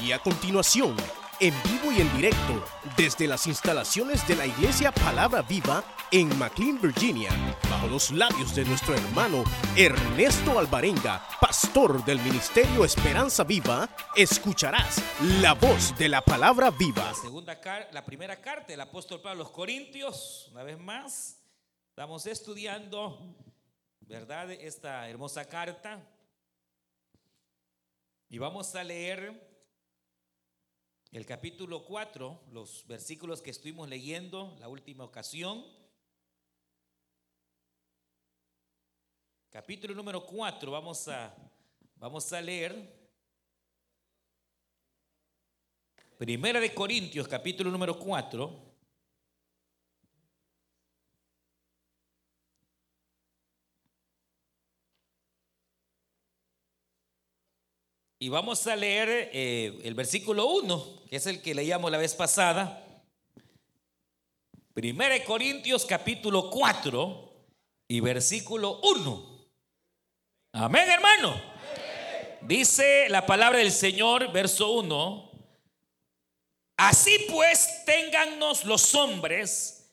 Y a continuación, en vivo y en directo, desde las instalaciones de la Iglesia Palabra Viva en McLean, Virginia, bajo los labios de nuestro hermano Ernesto Alvarenga, pastor del Ministerio Esperanza Viva, escucharás la voz de la Palabra Viva. La, segunda la primera carta del apóstol Pablo a los Corintios, una vez más, estamos estudiando, ¿verdad? Esta hermosa carta. Y vamos a leer el capítulo 4, los versículos que estuvimos leyendo la última ocasión. Capítulo número 4, vamos a, vamos a leer. Primera de Corintios, capítulo número 4. Y vamos a leer eh, el versículo 1, que es el que leíamos la vez pasada. Primera de Corintios, capítulo 4 y versículo 1. Amén, hermano. Dice la palabra del Señor, verso 1. Así pues, téngannos los hombres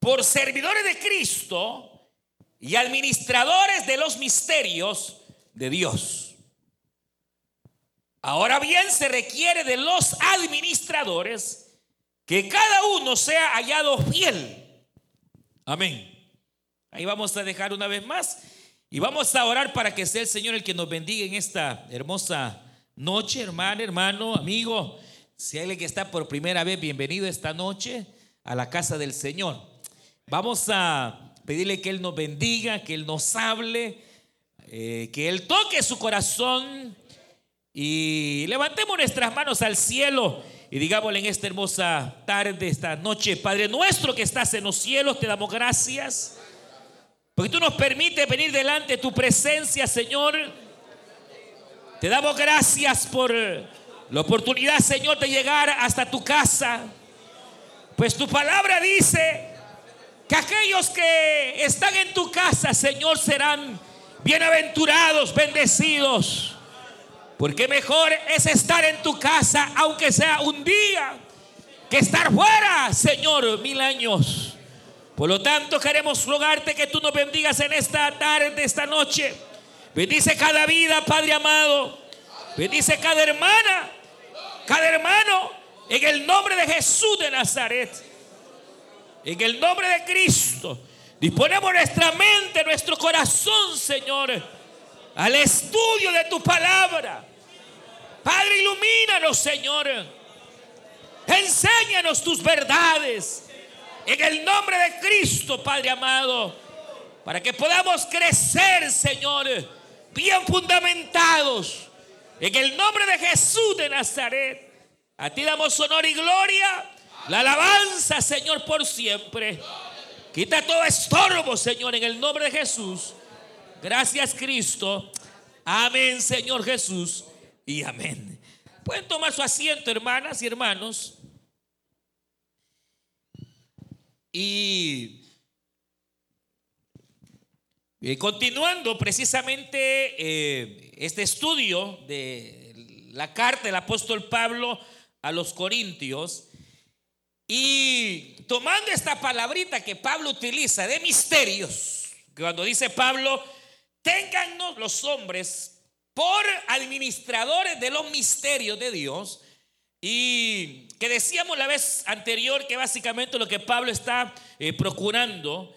por servidores de Cristo y administradores de los misterios de Dios. Ahora bien, se requiere de los administradores que cada uno sea hallado fiel. Amén. Ahí vamos a dejar una vez más y vamos a orar para que sea el Señor el que nos bendiga en esta hermosa noche, hermano, hermano, amigo. Si hay alguien que está por primera vez, bienvenido esta noche a la casa del Señor. Vamos a pedirle que Él nos bendiga, que Él nos hable, eh, que Él toque su corazón y levantemos nuestras manos al cielo y digámosle en esta hermosa tarde, esta noche, Padre nuestro que estás en los cielos, te damos gracias. Porque tú nos permites venir delante de tu presencia, Señor. Te damos gracias por la oportunidad, Señor, de llegar hasta tu casa. Pues tu palabra dice que aquellos que están en tu casa, Señor, serán bienaventurados, bendecidos. Porque mejor es estar en tu casa, aunque sea un día, que estar fuera, Señor, mil años. Por lo tanto, queremos rogarte que tú nos bendigas en esta tarde, esta noche. Bendice cada vida, Padre amado. Bendice cada hermana, cada hermano, en el nombre de Jesús de Nazaret. En el nombre de Cristo. Disponemos nuestra mente, nuestro corazón, Señor, al estudio de tu palabra. Padre, ilumínanos, Señor. Enséñanos tus verdades. En el nombre de Cristo, Padre amado. Para que podamos crecer, Señor, bien fundamentados. En el nombre de Jesús de Nazaret. A ti damos honor y gloria. La alabanza, Señor, por siempre. Quita todo estorbo, Señor, en el nombre de Jesús. Gracias, Cristo. Amén, Señor Jesús. Y amén. Pueden tomar su asiento, hermanas y hermanos. Y continuando precisamente eh, este estudio de la carta del apóstol Pablo a los Corintios y tomando esta palabrita que Pablo utiliza de misterios, cuando dice Pablo, téngannos los hombres por administradores de los misterios de Dios. Y que decíamos la vez anterior que básicamente lo que Pablo está eh, procurando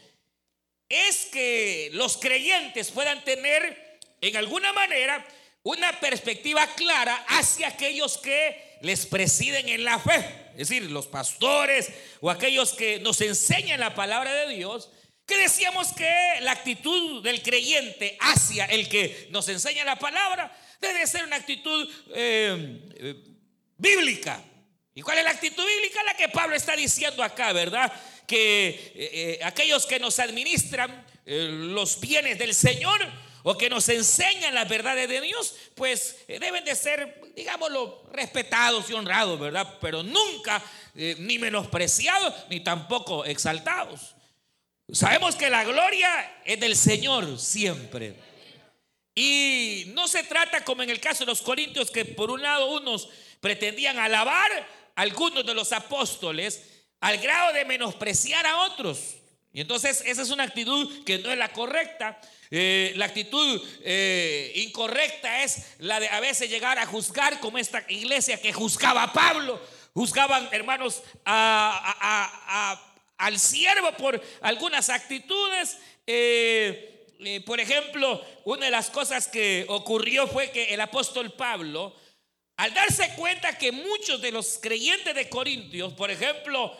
es que los creyentes puedan tener en alguna manera una perspectiva clara hacia aquellos que les presiden en la fe, es decir, los pastores o aquellos que nos enseñan la palabra de Dios, decíamos que la actitud del creyente hacia el que nos enseña la palabra debe ser una actitud eh, eh, bíblica. ¿Y cuál es la actitud bíblica? La que Pablo está diciendo acá, ¿verdad? Que eh, aquellos que nos administran los bienes del Señor o que nos enseñan las verdades de Dios, pues deben de ser, digámoslo, respetados y honrados, ¿verdad? Pero nunca ni menospreciados ni tampoco exaltados. Sabemos que la gloria es del Señor siempre. Y no se trata como en el caso de los corintios que por un lado unos pretendían alabar a algunos de los apóstoles al grado de menospreciar a otros. Y entonces esa es una actitud que no es la correcta. Eh, la actitud eh, incorrecta es la de a veces llegar a juzgar como esta iglesia que juzgaba a Pablo, juzgaban hermanos al siervo por algunas actitudes. Eh, por ejemplo, una de las cosas que ocurrió fue que el apóstol Pablo, al darse cuenta que muchos de los creyentes de Corintios, por ejemplo,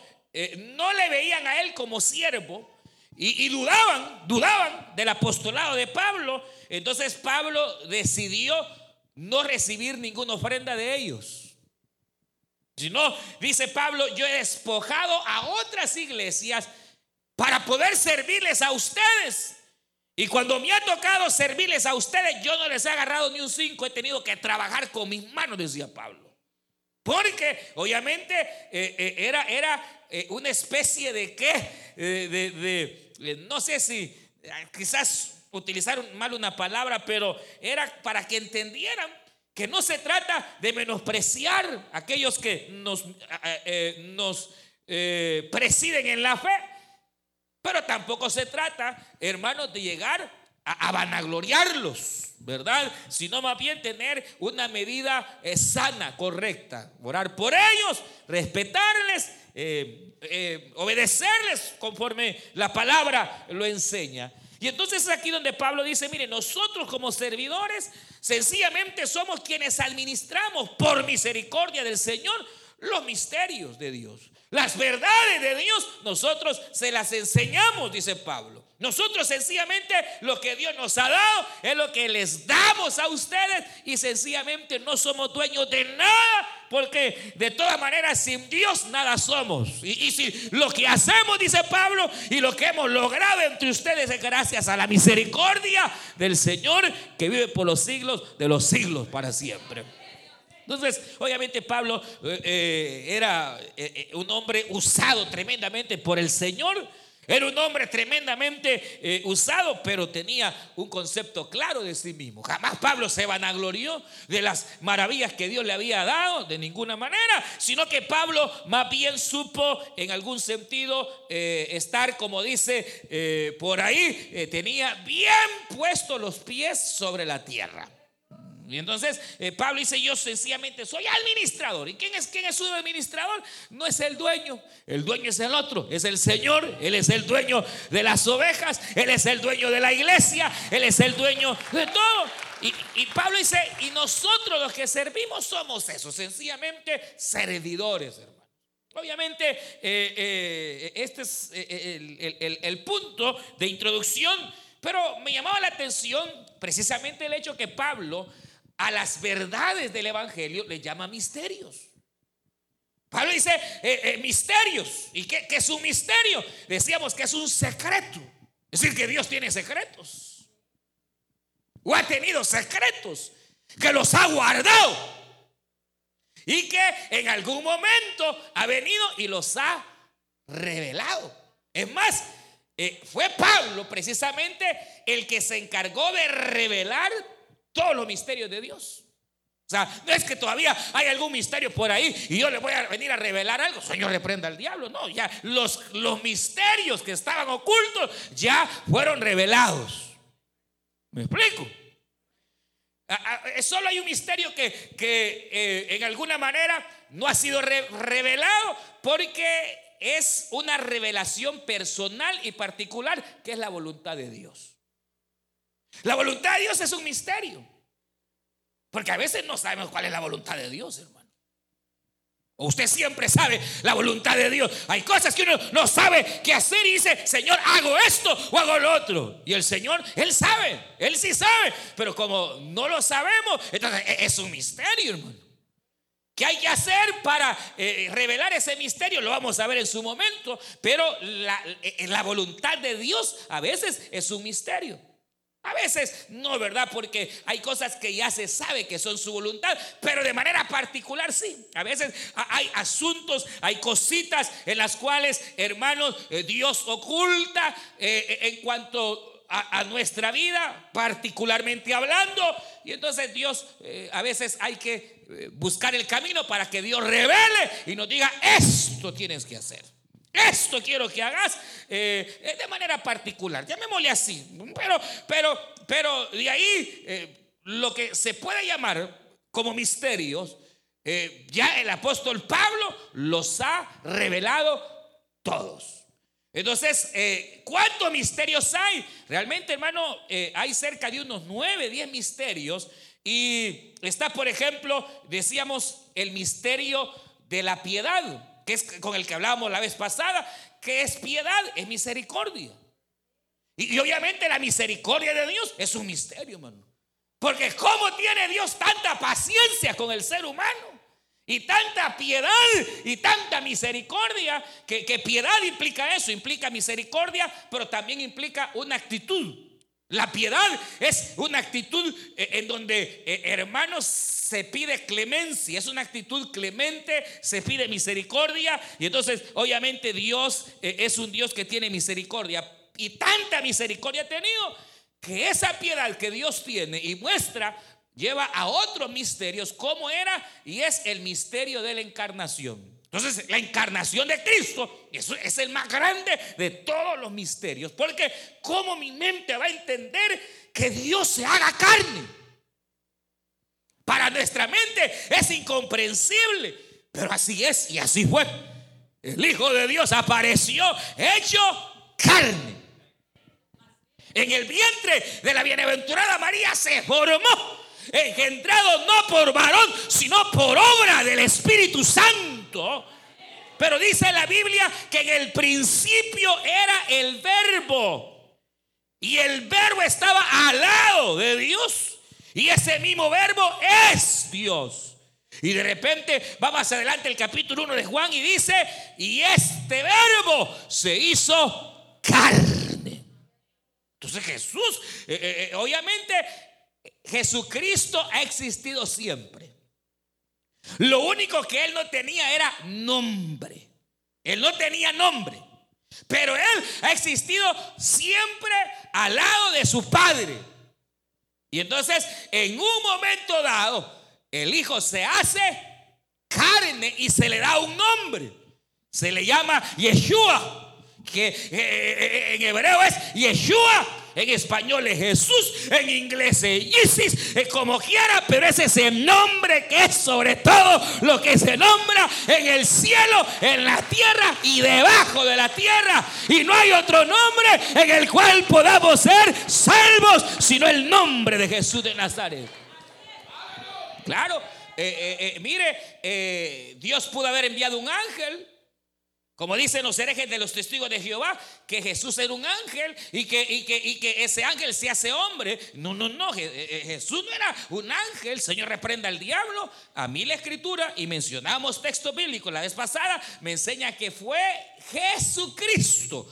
no le veían a él como siervo, y, dudaban, dudaban del apostolado de Pablo. Entonces Pablo decidió no recibir ninguna ofrenda de ellos. Si no, dice Pablo, yo he despojado a otras iglesias para poder servirles a ustedes. Y cuando me ha tocado servirles a ustedes, yo no les he agarrado ni un cinco, he tenido que trabajar con mis manos, decía Pablo. Porque obviamente eh, eh, era, era eh, una especie de qué, de eh, no sé si quizás utilizaron mal una palabra, pero era para que entendieran que no se trata de menospreciar a aquellos que nos, eh, nos presiden en la fe, pero tampoco se trata, hermanos, de llegar a, vanagloriarlos, ¿verdad? Sino más bien tener una medida sana, correcta, orar por ellos, respetarles eh, eh, obedecerles conforme la palabra lo enseña. Y entonces es aquí donde Pablo dice, mire, nosotros como servidores sencillamente somos quienes administramos por misericordia del Señor los misterios de Dios. Las verdades de Dios nosotros se las enseñamos, dice Pablo. Nosotros sencillamente lo que Dios nos ha dado es lo que les damos a ustedes y sencillamente no somos dueños de nada porque de todas maneras sin Dios nada somos. Y, si lo que hacemos, dice Pablo, y lo que hemos logrado entre ustedes es gracias a la misericordia del Señor que vive por los siglos de los siglos para siempre. Entonces, obviamente Pablo eh, eh, era eh, un hombre usado tremendamente por el Señor era un hombre tremendamente eh, usado, pero tenía un concepto claro de sí mismo. Jamás Pablo se vanaglorió de las maravillas que Dios le había dado, de ninguna manera, sino que Pablo más bien supo en algún sentido eh, estar, como dice eh, por ahí, tenía bien puestos los pies sobre la tierra. Y entonces eh, Pablo dice, yo sencillamente soy administrador. ¿Y quién es, quién es su administrador? No es el dueño, el dueño es el otro, es el Señor, Él es el dueño de las ovejas, Él es el dueño de la iglesia, Él es el dueño de todo. Y, Pablo dice, y nosotros los que servimos somos eso, sencillamente servidores, hermano. Obviamente, eh, eh, este es el, el punto de introducción, pero me llamaba la atención precisamente el hecho que Pablo a las verdades del Evangelio le llama misterios. Pablo dice eh, eh, misterios. ¿Y qué, es un misterio? Decíamos que es un secreto. Es decir, que Dios tiene secretos. O ha tenido secretos que los ha guardado. Y que en algún momento ha venido y los ha revelado. Es más, eh, fue Pablo precisamente el que se encargó de revelar todos los misterios de Dios. O sea, no es que todavía hay algún misterio por ahí y yo le voy a venir a revelar algo. Señor, reprenda al diablo. No, ya los, los misterios que estaban ocultos ya fueron revelados. ¿Me explico? Solo hay un misterio que, que eh, en alguna manera no ha sido revelado porque es una revelación personal y particular que es la voluntad de Dios. La voluntad de Dios es un misterio. Porque a veces no sabemos cuál es la voluntad de Dios, hermano. O usted siempre sabe la voluntad de Dios. Hay cosas que uno no sabe qué hacer y dice, Señor, hago esto o hago lo otro. Y el Señor, Él sabe, Él sí sabe. Pero como no lo sabemos, entonces e-, es un misterio, hermano. ¿Qué hay que hacer para eh, revelar ese misterio? Lo vamos a ver en su momento. Pero la, la voluntad de Dios a veces es un misterio. A veces no, ¿verdad? Porque hay cosas que ya se sabe que son su voluntad, pero de manera particular sí. A veces hay asuntos, hay cositas en las cuales, hermanos, eh, Dios oculta eh, eh, en cuanto a, nuestra vida, particularmente hablando. Y entonces Dios, a veces hay que buscar el camino para que Dios revele y nos diga, esto tienes que hacer. Esto quiero que hagas eh, de manera particular, llamémosle así. Pero, pero, pero de ahí lo que se puede llamar como misterios, ya el apóstol Pablo los ha revelado todos. Entonces, eh, ¿cuántos misterios hay? Realmente, hermano, eh, hay cerca de unos nueve, diez misterios. Y está, por ejemplo, decíamos, el misterio de la piedad, que es con el que hablábamos la vez pasada. que es piedad? Es misericordia. Y, y obviamente la misericordia de Dios es un misterio, hermano. Porque ¿cómo tiene Dios tanta paciencia con el ser humano? Y tanta piedad y tanta misericordia, que, piedad implica eso, implica misericordia, pero también implica una actitud. La piedad es una actitud eh, en donde, eh, hermanos, se pide clemencia, es una actitud clemente, se pide misericordia. Y entonces, obviamente, Dios eh, es un Dios que tiene misericordia. Y tanta misericordia ha tenido que esa piedad que Dios tiene y muestra lleva a otros misterios, como era, y es el misterio de la encarnación. Entonces, la encarnación de Cristo es el más grande de todos los misterios. Porque, ¿cómo mi mente va a entender que Dios se haga carne? Para nuestra mente es incomprensible, pero así es y así fue. El Hijo de Dios apareció hecho carne. En el vientre de la bienaventurada María se formó engendrado no por varón, sino por obra del Espíritu Santo. Pero dice la Biblia que en el principio era el verbo. Y el verbo estaba al lado de Dios. Y ese mismo verbo es Dios. Y de repente va más adelante el capítulo 1 de Juan y dice, y este verbo se hizo carne. Entonces Jesús, eh, eh, eh, obviamente Jesucristo ha existido siempre. Lo único que él no tenía era nombre. Él no tenía nombre. Pero él ha existido siempre al lado de su padre. Y entonces, en un momento dado, el hijo se hace carne y se le da un nombre. Se le llama Yeshua que eh, eh, eh, en hebreo es Yeshua, en español es Jesús, en inglés es Isis, como quiera, pero ese es el nombre que es sobre todo lo que se nombra en el cielo, en la tierra y debajo de la tierra. Y no hay otro nombre en el cual podamos ser salvos, sino el nombre de Jesús de Nazaret. Claro, mire, Dios pudo haber enviado un ángel como dicen los herejes de los testigos de Jehová, que Jesús era un ángel y que, ese ángel se hace hombre. No, no, no, eh, eh, Jesús no era un ángel. Señor, reprenda al diablo. A mí la escritura, y mencionamos texto bíblico la vez pasada, me enseña que fue Jesucristo,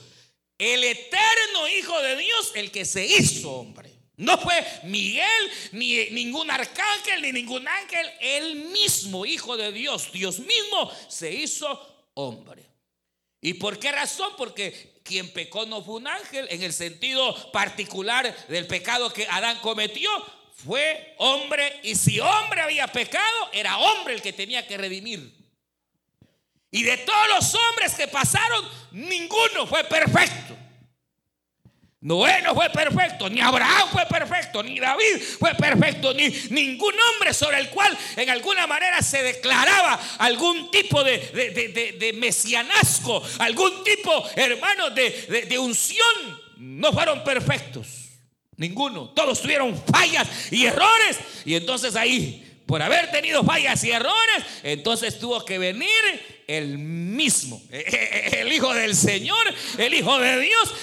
el eterno Hijo de Dios, el que se hizo hombre. No fue Miguel, ni ningún arcángel, ni ningún ángel. El mismo Hijo de Dios, Dios mismo, se hizo hombre. ¿Y por qué razón? Porque quien pecó no fue un ángel en el sentido particular del pecado que Adán cometió. Fue hombre y si hombre había pecado, era hombre el que tenía que redimir. Y de todos los hombres que pasaron, ninguno fue perfecto. Noé no fue perfecto, ni Abraham fue perfecto, ni David fue perfecto, ni ningún hombre sobre el cual en alguna manera se declaraba algún tipo de, de, mesianazgo, algún tipo, hermano, de, unción, no fueron perfectos. Ninguno. Todos tuvieron fallas y errores. Y entonces ahí, por haber tenido fallas y errores, entonces tuvo que venir el mismo, el Hijo del Señor, el Hijo de Dios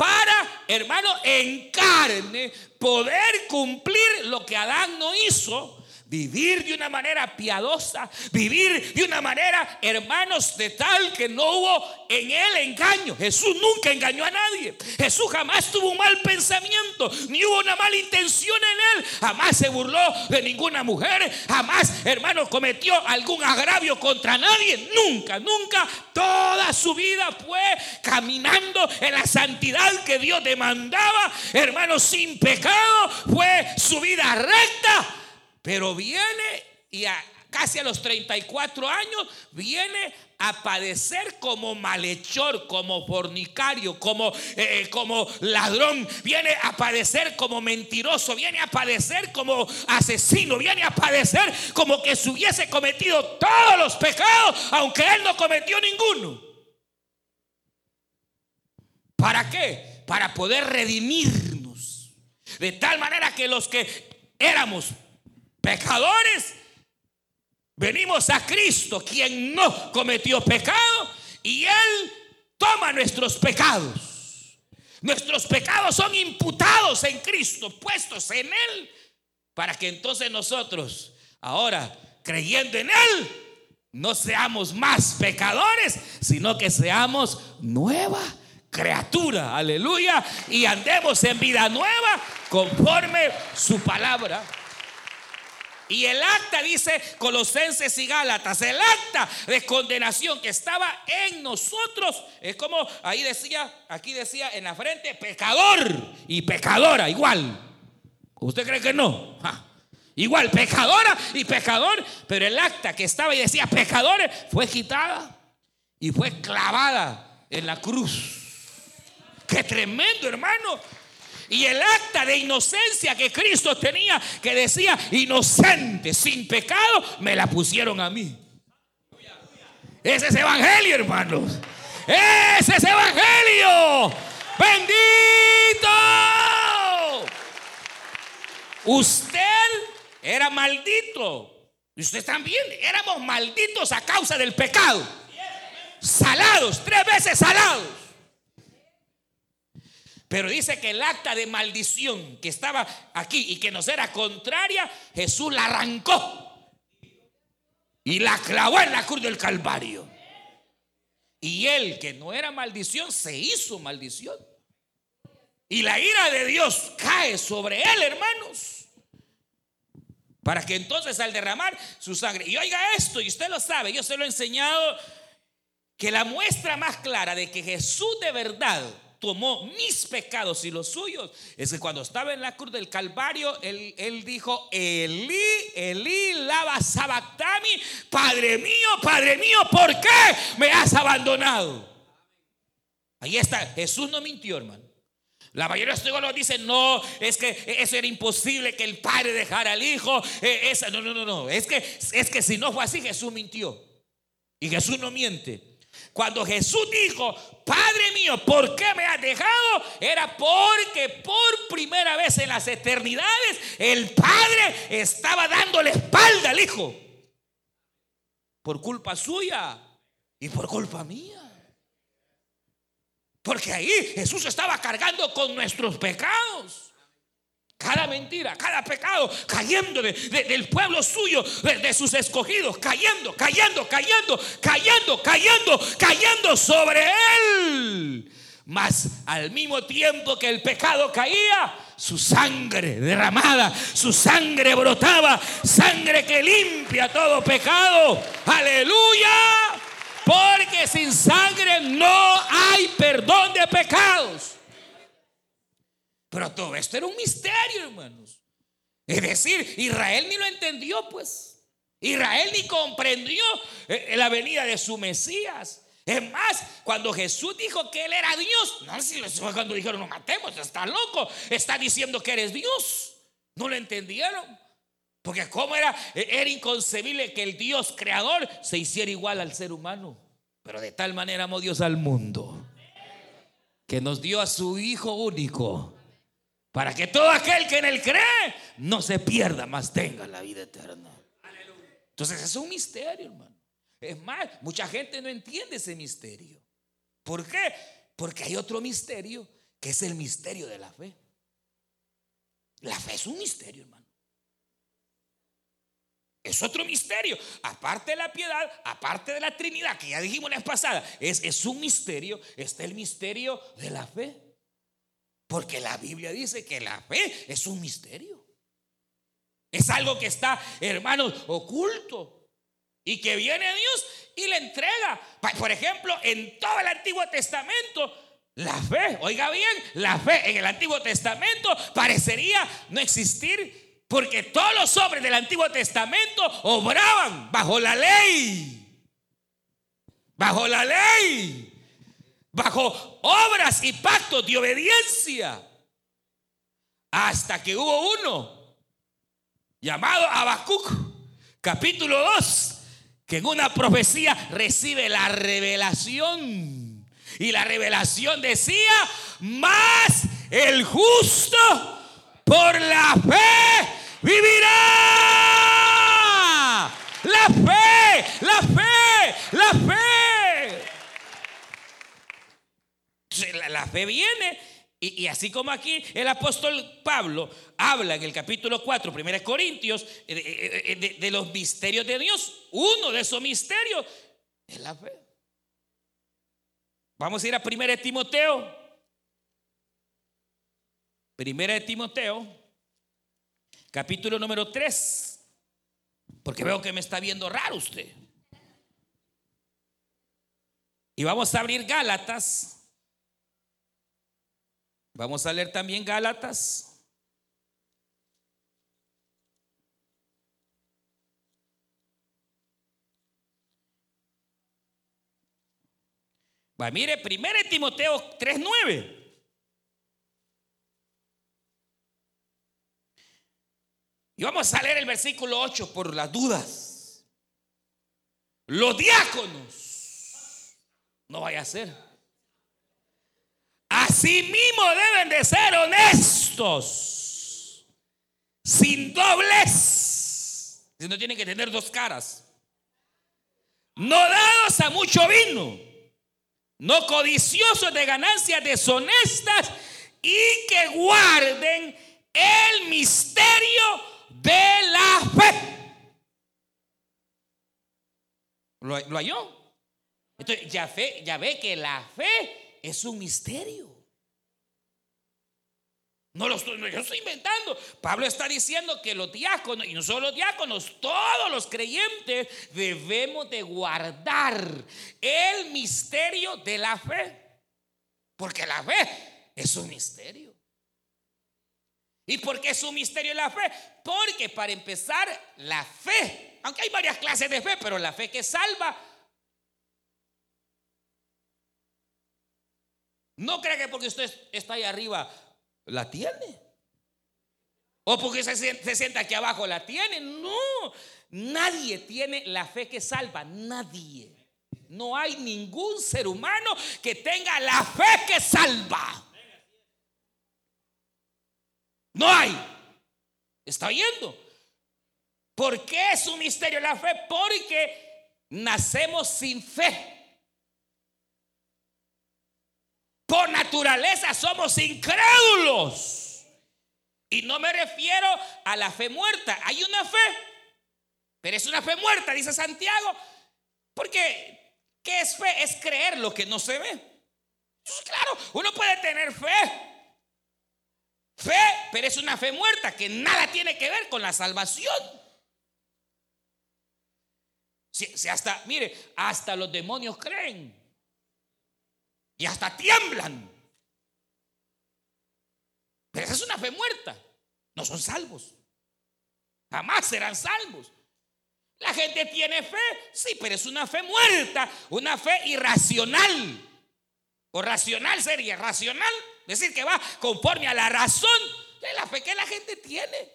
para, hermano, en carne poder cumplir lo que Adán no hizo, vivir de una manera piadosa, vivir de una manera, hermanos, de tal que no hubo en él engaño. Jesús nunca engañó a nadie. Jesús jamás tuvo un mal pensamiento, ni hubo una mala intención en él. Jamás se burló de ninguna mujer, jamás, hermanos, cometió algún agravio contra nadie. Nunca, nunca. Toda su vida fue caminando en la santidad que Dios demandaba, hermanos, sin pecado. Fue su vida recta pero viene y casi a los 34 años viene a padecer como malhechor, como fornicario, como, eh, como ladrón, viene a padecer como mentiroso, viene a padecer como asesino, viene a padecer como que se hubiese cometido todos los pecados, aunque él no cometió ninguno. ¿Para qué? Para poder redimirnos. De tal manera que los que éramos pecadores, venimos a Cristo, quien no cometió pecado, y Él toma nuestros pecados. Nuestros pecados son imputados en Cristo, puestos en Él, para que entonces nosotros, ahora creyendo en Él, no seamos más pecadores, sino que seamos nueva criatura, aleluya, y andemos en vida nueva conforme su palabra. Y el acta, dice Colosenses y Gálatas, el acta de condenación que estaba en nosotros, es como ahí decía, aquí decía en la frente, pecador y pecadora, igual. ¿Usted cree que no? Igual, pecadora y pecador, pero el acta que estaba y decía pecadores fue quitada y fue clavada en la cruz. Qué tremendo, hermano. Y el acta de inocencia que Cristo tenía, que decía inocente, sin pecado, me la pusieron a mí. Ese es evangelio, hermanos. Ese es evangelio. Bendito. Usted era maldito. Y usted también. Éramos malditos a causa del pecado. Salados, tres veces salados. Pero dice que el acta de maldición que estaba aquí y que nos era contraria, Jesús la arrancó y la clavó en la cruz del Calvario. Y él, que no era maldición, se hizo maldición. Y la ira de Dios cae sobre él, hermanos. Para que entonces al derramar su sangre, y oiga esto, y usted lo sabe, yo se lo he enseñado, que la muestra más clara de que Jesús de verdad tomó mis pecados y los suyos. Es que cuando estaba en la cruz del Calvario, él, él dijo, Elí, Elí, lava sabactami, Padre mío, Padre mío, ¿por qué me has abandonado? Ahí está, Jesús no mintió, hermano. La mayoría de los teólogos dicen, no, es que eso era imposible que el padre dejara al hijo. Eh, esa, no, no, no, no. Es que, es que si no fue así, Jesús mintió. Y Jesús no miente. Cuando Jesús dijo, Padre mío, ¿por qué me has dejado? Era porque por primera vez en las eternidades el Padre estaba dándole espalda al Hijo. Por culpa suya y por culpa mía. Porque ahí Jesús estaba cargando con nuestros pecados. Cada mentira, cada pecado cayendo del pueblo suyo, de, sus escogidos, cayendo, cayendo, cayendo, cayendo, cayendo, cayendo sobre él. Mas al mismo tiempo que el pecado caía, su sangre derramada, su sangre brotaba, sangre que limpia todo pecado. Aleluya. Porque sin sangre no hay perdón de pecados. Pero todo esto era un misterio, hermanos. Es decir, Israel ni lo entendió, pues. Israel ni comprendió eh, la venida de su Mesías. Es más, cuando Jesús dijo que Él era Dios, no, si fue cuando dijeron, no matemos, está loco, está diciendo que eres Dios. No lo entendieron. Porque cómo era, eh, era inconcebible que el Dios creador se hiciera igual al ser humano. Pero de tal manera amó Dios al mundo que nos dio a su Hijo único para que todo aquel que en él cree no se pierda, más tenga la vida eterna. Entonces es un misterio, hermano. Es más, mucha gente no entiende ese misterio. ¿Por qué? Porque hay otro misterio que es el misterio de la fe. La fe es un misterio, hermano. Es otro misterio. Aparte de la piedad, aparte de la Trinidad, que ya dijimos la vez pasada, es, es un misterio. Está el misterio de la fe. Porque la Biblia dice que la fe es un misterio. Es algo que está, hermanos, oculto. Y que viene Dios y le entrega. Por ejemplo, en todo el Antiguo Testamento, la fe, oiga bien, la fe en el Antiguo Testamento parecería no existir porque todos los hombres del Antiguo Testamento obraban bajo la ley. Bajo la ley. Bajo obras y pactos de obediencia. Hasta que hubo uno llamado Habacuc, capítulo 2, que en una profecía recibe la revelación. Y la revelación decía, más el justo por la fe vivirá. La fe, la fe, la fe. La, fe viene y, así como aquí el apóstol Pablo habla en el capítulo 4, 1 Corintios, eh, eh, eh, de, de, los misterios de Dios, uno de esos misterios es la fe. Vamos a ir a 1 Timoteo. 1 Timoteo capítulo número 3, porque veo que me está viendo raro usted. Y vamos a abrir Gálatas. Vamos a leer también Gálatas. Va, mire, 1 Timoteo 3:9. Y vamos a leer el versículo 8 por las dudas. Los diáconos, no vaya a ser. Asimismo deben de ser honestos, sin dobles. No tienen que tener dos caras. No dados a mucho vino, no codiciosos de ganancias deshonestas y que guarden el misterio de la fe. ¿Lo, lo halló? Entonces, ya, fe, ya ve que la fe es un misterio. No lo estoy, yo estoy inventando. Pablo está diciendo que los diáconos, y no solo los diáconos, todos los creyentes debemos de guardar el misterio de la fe. Porque la fe es un misterio. ¿Y por qué es un misterio la fe? Porque para empezar, la fe, aunque hay varias clases de fe, pero la fe que salva, no cree que porque usted está ahí arriba, la tiene. O porque se, sienta aquí abajo, la tiene. No, nadie tiene la fe que salva, nadie. No hay ningún ser humano que tenga la fe que salva. No hay. ¿Está oyendo? ¿Por qué es un misterio la fe? Porque nacemos sin fe. Por naturaleza somos incrédulos. Y no me refiero a la fe muerta. Hay una fe, pero es una fe muerta, dice Santiago. Porque, ¿qué es fe? Es creer lo que no se ve. claro, uno puede tener fe, Fe, pero es una fe muerta que nada tiene que ver con la salvación. Si, hasta, mire, hasta los demonios creen y hasta tiemblan. Pero esa es una fe muerta. No son salvos. Jamás serán salvos. La gente tiene fe, sí, pero es una fe muerta, una fe irracional. O racional sería, racional decir, que va conforme a la razón de la fe que la gente tiene.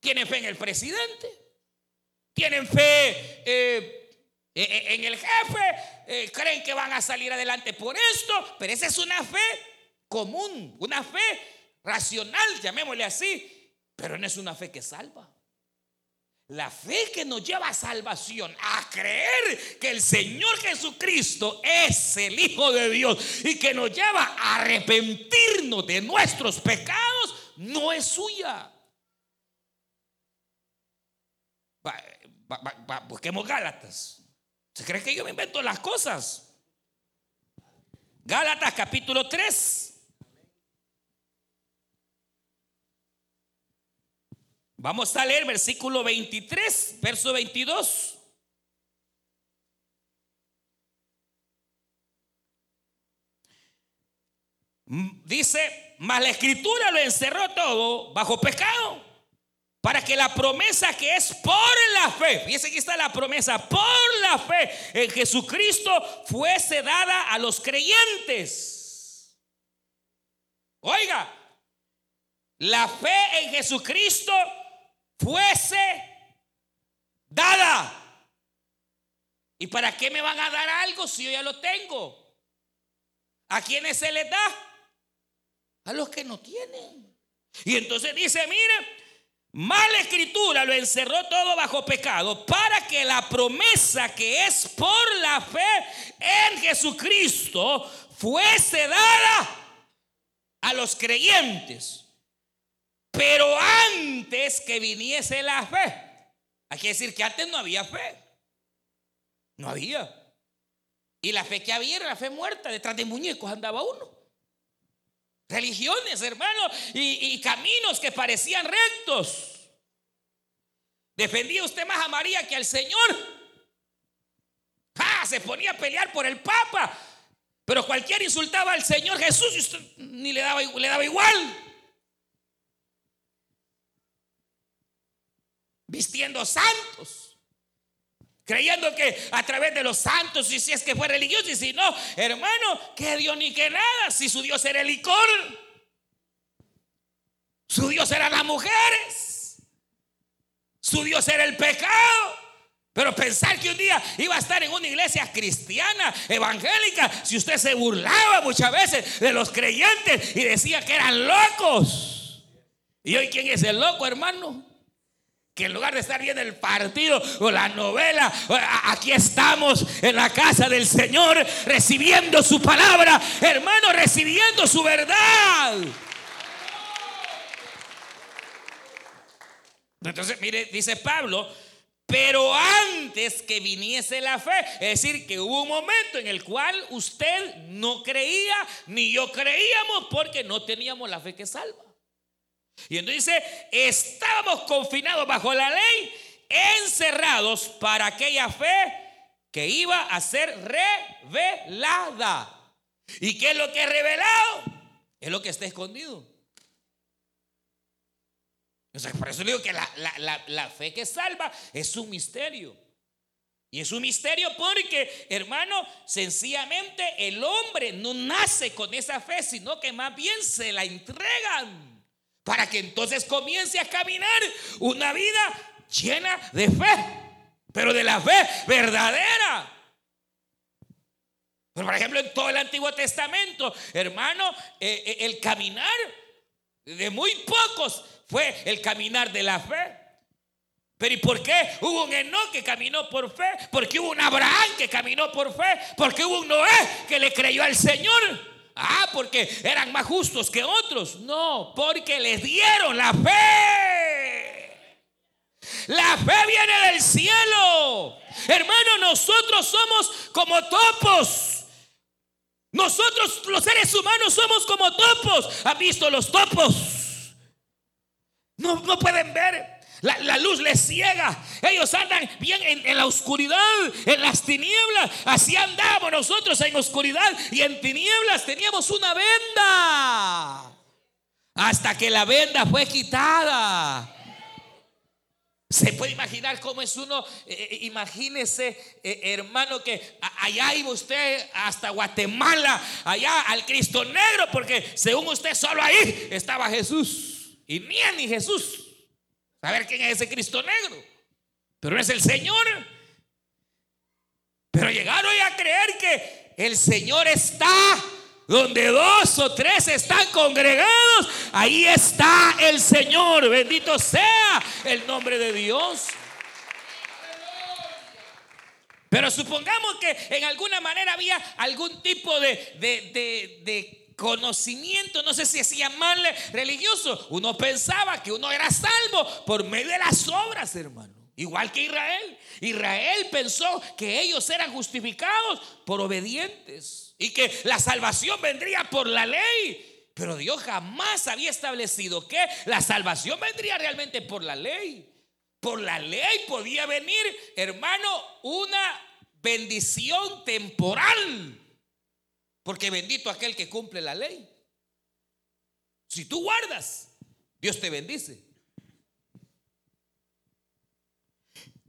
Tienen fe en el presidente, tienen fe eh, en el jefe, creen que van a salir adelante por esto, pero esa es una fe común, una fe racional, llamémosle así, pero no es una fe que salva. La fe que nos lleva a salvación, a creer que el Señor Jesucristo es el Hijo de Dios y que nos lleva a arrepentirnos de nuestros pecados, no es suya. busquemos Gálatas. ¿Se cree que yo me invento las cosas? Gálatas capítulo 3. Vamos a leer versículo 23, verso 22. Dice, mas la escritura lo encerró todo bajo pecado, para que la promesa que es por la fe, fíjese aquí está la promesa, por la fe en Jesucristo fuese dada a los creyentes. Oiga, la fe en Jesucristo fuese dada. ¿Y para qué me van a dar algo si yo ya lo tengo? ¿A quiénes se les da? A los que no tienen. Y entonces dice, mire, mala escritura lo encerró todo bajo pecado para que la promesa que es por la fe en Jesucristo fuese dada a los creyentes. Pero antes que viniese la fe, hay que decir que antes no había fe. No había. Y la fe que había era la fe muerta. Detrás de muñecos andaba uno. Religiones, hermano, y, caminos que parecían rectos. ¿Defendía usted más a María que al Señor? Ah, se ponía a pelear por el Papa. Pero cualquiera insultaba al Señor Jesús y usted ni le daba, le daba igual. vistiendo santos. Creyendo que a través de los santos, y si es que fue religioso, y si no, hermano, que Dios ni que nada, si su Dios era el licor, su Dios eran las mujeres, su Dios era el pecado. Pero pensar que un día iba a estar en una iglesia cristiana, evangélica, si usted se burlaba muchas veces de los creyentes y decía que eran locos. ¿Y hoy quién es el loco, hermano? Que en lugar de estar viendo el partido o la novela, aquí estamos en la casa del Señor recibiendo su palabra, hermano, recibiendo su verdad. Entonces, mire, dice Pablo, pero antes que viniese la fe, es decir, que hubo un momento en el cual usted no creía, ni yo creíamos, porque no teníamos la fe que salva. Y entonces dice, estábamos confinados bajo la ley, encerrados para aquella fe que iba a ser revelada. ¿Y qué es lo que es revelado? Es lo que está escondido. por eso digo que la, la fe que salva es un misterio. Y es un misterio porque, hermano, sencillamente el hombre no nace con esa fe, sino que más bien se la entregan para que entonces comience a caminar una vida llena de fe, pero de la fe verdadera. por ejemplo, en todo el Antiguo Testamento, hermano, eh, eh, el caminar de muy pocos fue el caminar de la fe. Pero ¿y por qué hubo un Enoch que caminó por fe? Porque hubo un Abraham que caminó por fe. Porque hubo un Noé que le creyó al Señor. Ah, porque eran más justos que otros. No, porque les dieron la fe. La fe viene del cielo. Hermano, nosotros somos como topos. Nosotros los seres humanos somos como topos. ¿Han visto los topos? No, no pueden ver. La, luz les ciega. Ellos andan bien en, la oscuridad, en las tinieblas. Así andamos nosotros en oscuridad y en tinieblas teníamos una venda. Hasta que la venda fue quitada. Se puede imaginar cómo es uno, eh, eh, imagínese eh, hermano que allá iba usted hasta Guatemala, allá al Cristo Negro, porque según usted solo ahí estaba Jesús. Y ni ni Jesús. Saber quién es ese Cristo negro. Pero no es el Señor. Pero llegaron a creer que el Señor está donde dos o tres están congregados. Ahí está el Señor. Bendito sea el nombre de Dios. Pero supongamos que en alguna manera había algún tipo de, de, de conocimiento, no sé si es llamarle religioso. Uno pensaba que uno era salvo por medio de las obras, hermano. Igual que Israel. Israel pensó que ellos eran justificados por obedientes y que la salvación vendría por la ley. Pero Dios jamás había establecido que la salvación vendría realmente por la ley. Por la ley podía venir, hermano, una bendición temporal. Porque bendito aquel que cumple la ley. Si tú guardas, Dios te bendice.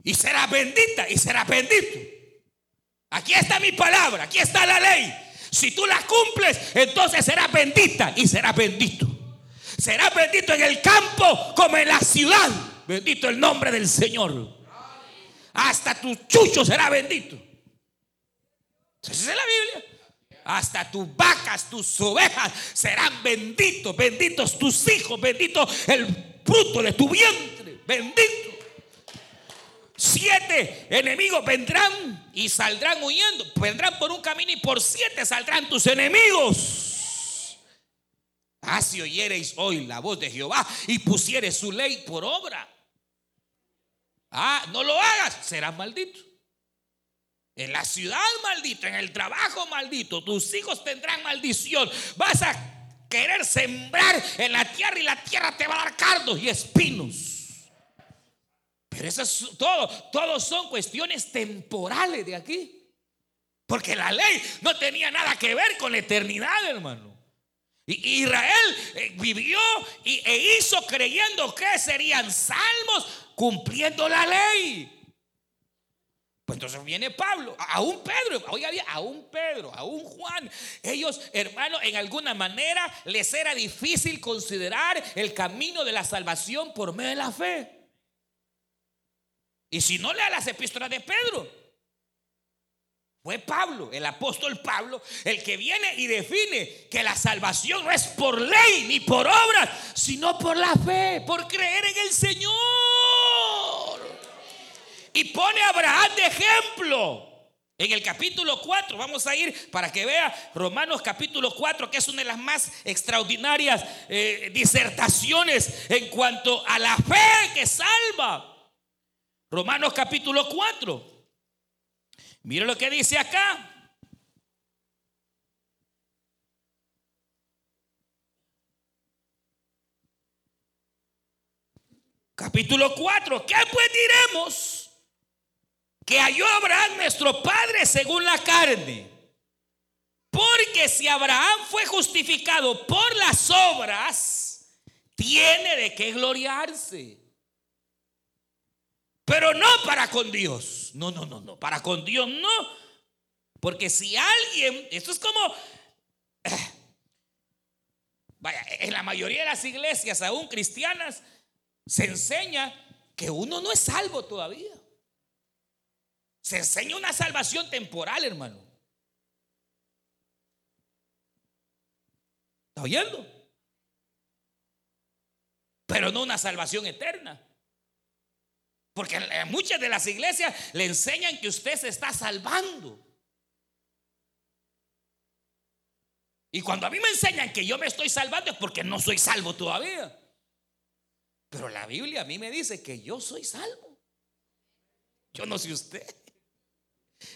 y será bendita y será bendito. Aquí está mi palabra, aquí está la ley. Si tú la cumples, entonces será bendita y será bendito. Será bendito en el campo como en la ciudad. Bendito el nombre del Señor. Hasta tu chucho será bendito. Esa es la Biblia. Hasta tus vacas, tus ovejas serán benditos. Benditos tus hijos. Bendito el fruto de tu vientre. Bendito siete enemigos vendrán y saldrán huyendo. Vendrán por un camino y por siete saldrán tus enemigos. Ah, si oyereis hoy la voz de Jehová y pusieres su ley por obra. Ah, no lo hagas, serás maldito. En la ciudad maldito, en el trabajo maldito, tus hijos tendrán maldición. Vas a querer sembrar en la tierra y la tierra te va a dar cardos y espinos. Pero eso es todo, todos son cuestiones temporales de aquí. Porque la ley no tenía nada que ver con la eternidad, hermano. Israel eh, vivió e hizo creyendo que serían salvos cumpliendo la ley. Pues entonces viene Pablo, aún Pedro, oiga bien, aún Pedro, aún Juan. Ellos, hermano, en alguna manera les era difícil considerar el camino de la salvación por medio de la fe. Y si no lea las epístolas de Pedro, fue Pablo, el apóstol Pablo, el que viene y define que la salvación no es por ley ni por obras, sino por la fe, por creer en el Señor. Y pone a Abraham de ejemplo. En el capítulo 4, vamos a ir para que vea Romanos capítulo 4, que es una de las más extraordinarias eh, disertaciones en cuanto a la fe que salva. Romanos capítulo 4. Mire lo que dice acá. Capítulo 4. ¿Qué pues diremos? Que halló Abraham nuestro padre según la carne. Porque si Abraham fue justificado por las obras, tiene de qué gloriarse pero no para con Dios. No, no, no, no. Para con Dios no. Porque si alguien, esto es como, en la mayoría de las iglesias, aún cristianas, se enseña que uno no es salvo todavía. Se enseña una salvación temporal, hermano. ¿Está oyendo? Pero no una salvación eterna. Porque muchas de las iglesias le enseñan que usted se está salvando. Y cuando a mí me enseñan que yo me estoy salvando es porque no soy salvo todavía. Pero la Biblia a mí me dice que yo soy salvo. Yo no sé usted.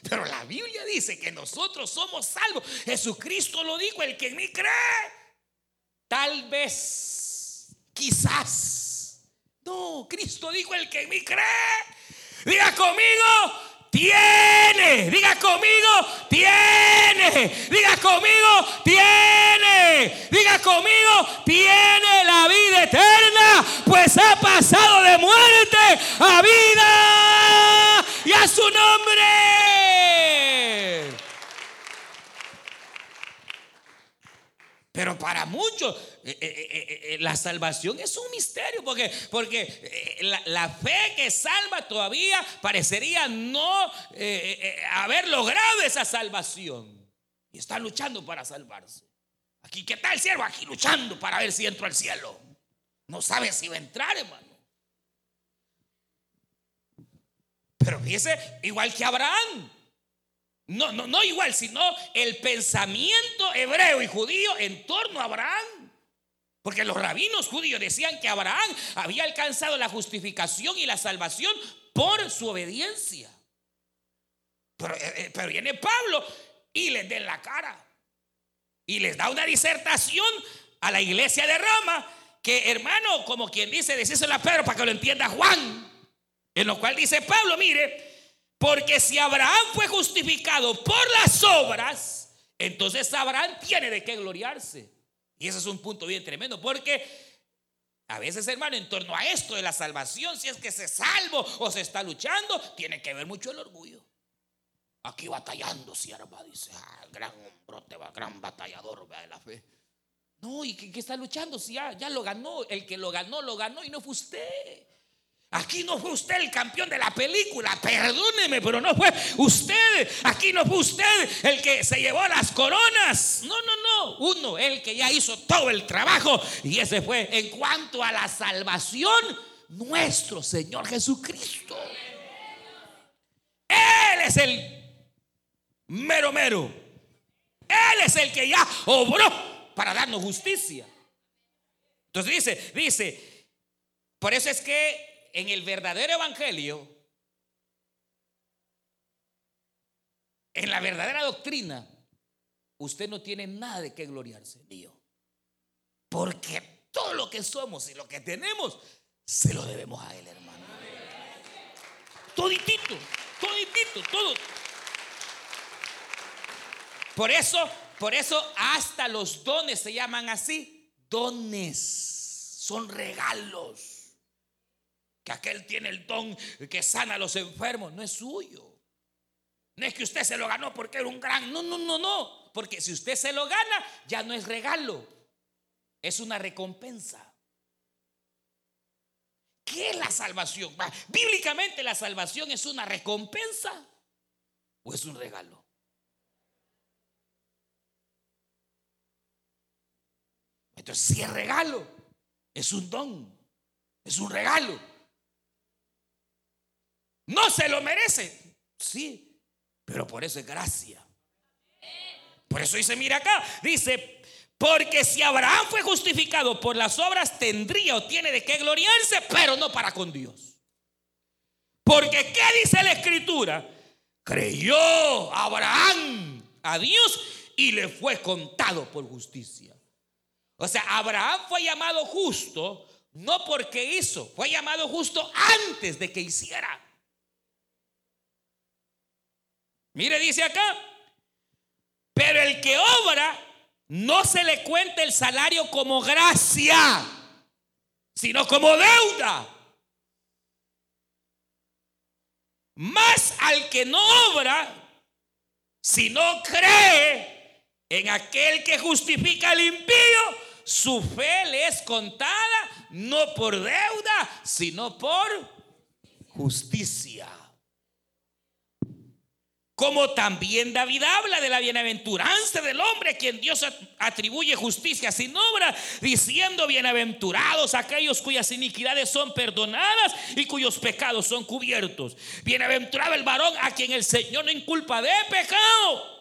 Pero la Biblia dice que nosotros somos salvos. Jesucristo lo dijo, el que en mí cree, tal vez, quizás no, Cristo dijo, el que en mí cree, diga conmigo, tiene, diga conmigo, tiene, diga conmigo, tiene, diga conmigo, tiene la vida eterna, pues ha pasado de muerte a vida y a su nombre. Pero para muchos eh, eh, eh, la salvación es un misterio porque, porque la, fe que salva todavía parecería no haber logrado esa salvación. Y está luchando para salvarse. Aquí, ¿qué tal el siervo? Aquí luchando para ver si entro al cielo. No sabe si va a entrar, hermano. Pero fíjese, igual que Abraham. No, no, no igual, sino el pensamiento hebreo y judío en torno a Abraham. Porque los rabinos judíos decían que Abraham había alcanzado la justificación y la salvación por su obediencia. Pero, eh, eh, pero viene Pablo y les da la cara. Y les da una disertación a la iglesia de Roma que hermano, como quien dice, decíselo a Pedro para que lo entienda Juan. En lo cual dice Pablo, mire, porque si Abraham fue justificado por las obras, entonces Abraham tiene de qué gloriarse. Y ese es un punto bien tremendo, porque a veces, hermano, en torno a esto de la salvación, si es que se salvo o se está luchando, tiene que ver mucho el orgullo. Aquí batallando, sierva, dice, ah, gran hombrote, gran batallador de la fe. No, ¿y qué, está luchando? Si ya, ya lo ganó, el que lo ganó, lo ganó y no fue usted. Aquí no fue usted el campeón de la película, perdóneme, pero no fue usted. Aquí no fue usted el que se llevó las coronas. No, no, no. Uno, el que ya hizo todo el trabajo. Y ese fue en cuanto a la salvación, nuestro Señor Jesucristo. Él es el mero mero. Él es el que ya obró para darnos justicia. Entonces dice, dice, por eso es que en el verdadero evangelio, en la verdadera doctrina, usted no tiene nada de qué gloriarse, mío. Porque todo lo que somos y lo que tenemos, se lo debemos a Él, hermano. Toditito, toditito, todo. Por eso, por eso hasta los dones se llaman así, dones, son regalos que aquel tiene el don que sana a los enfermos, no es suyo. No es que usted se lo ganó porque era un gran, no, no, no, no. Porque si usted se lo gana, ya no es regalo, es una recompensa. ¿Qué es la salvación? Bíblicamente la salvación es una recompensa o es un regalo. Entonces, si es regalo, es un don, es un regalo. No se lo merece. Sí, pero por eso es gracia. Por eso dice, mira acá, dice, porque si Abraham fue justificado por las obras, tendría o tiene de qué gloriarse, pero no para con Dios. Porque ¿qué dice la escritura? Creyó Abraham a Dios y le fue contado por justicia. O sea, Abraham fue llamado justo no porque hizo, fue llamado justo antes de que hiciera. Mire, dice acá, pero el que obra no se le cuenta el salario como gracia, sino como deuda. Más al que no obra, si no cree en aquel que justifica al impío, su fe le es contada no por deuda, sino por justicia. Como también David habla de la bienaventuranza del hombre a quien Dios atribuye justicia sin obra, diciendo bienaventurados aquellos cuyas iniquidades son perdonadas y cuyos pecados son cubiertos. Bienaventurado el varón a quien el Señor no inculpa de pecado.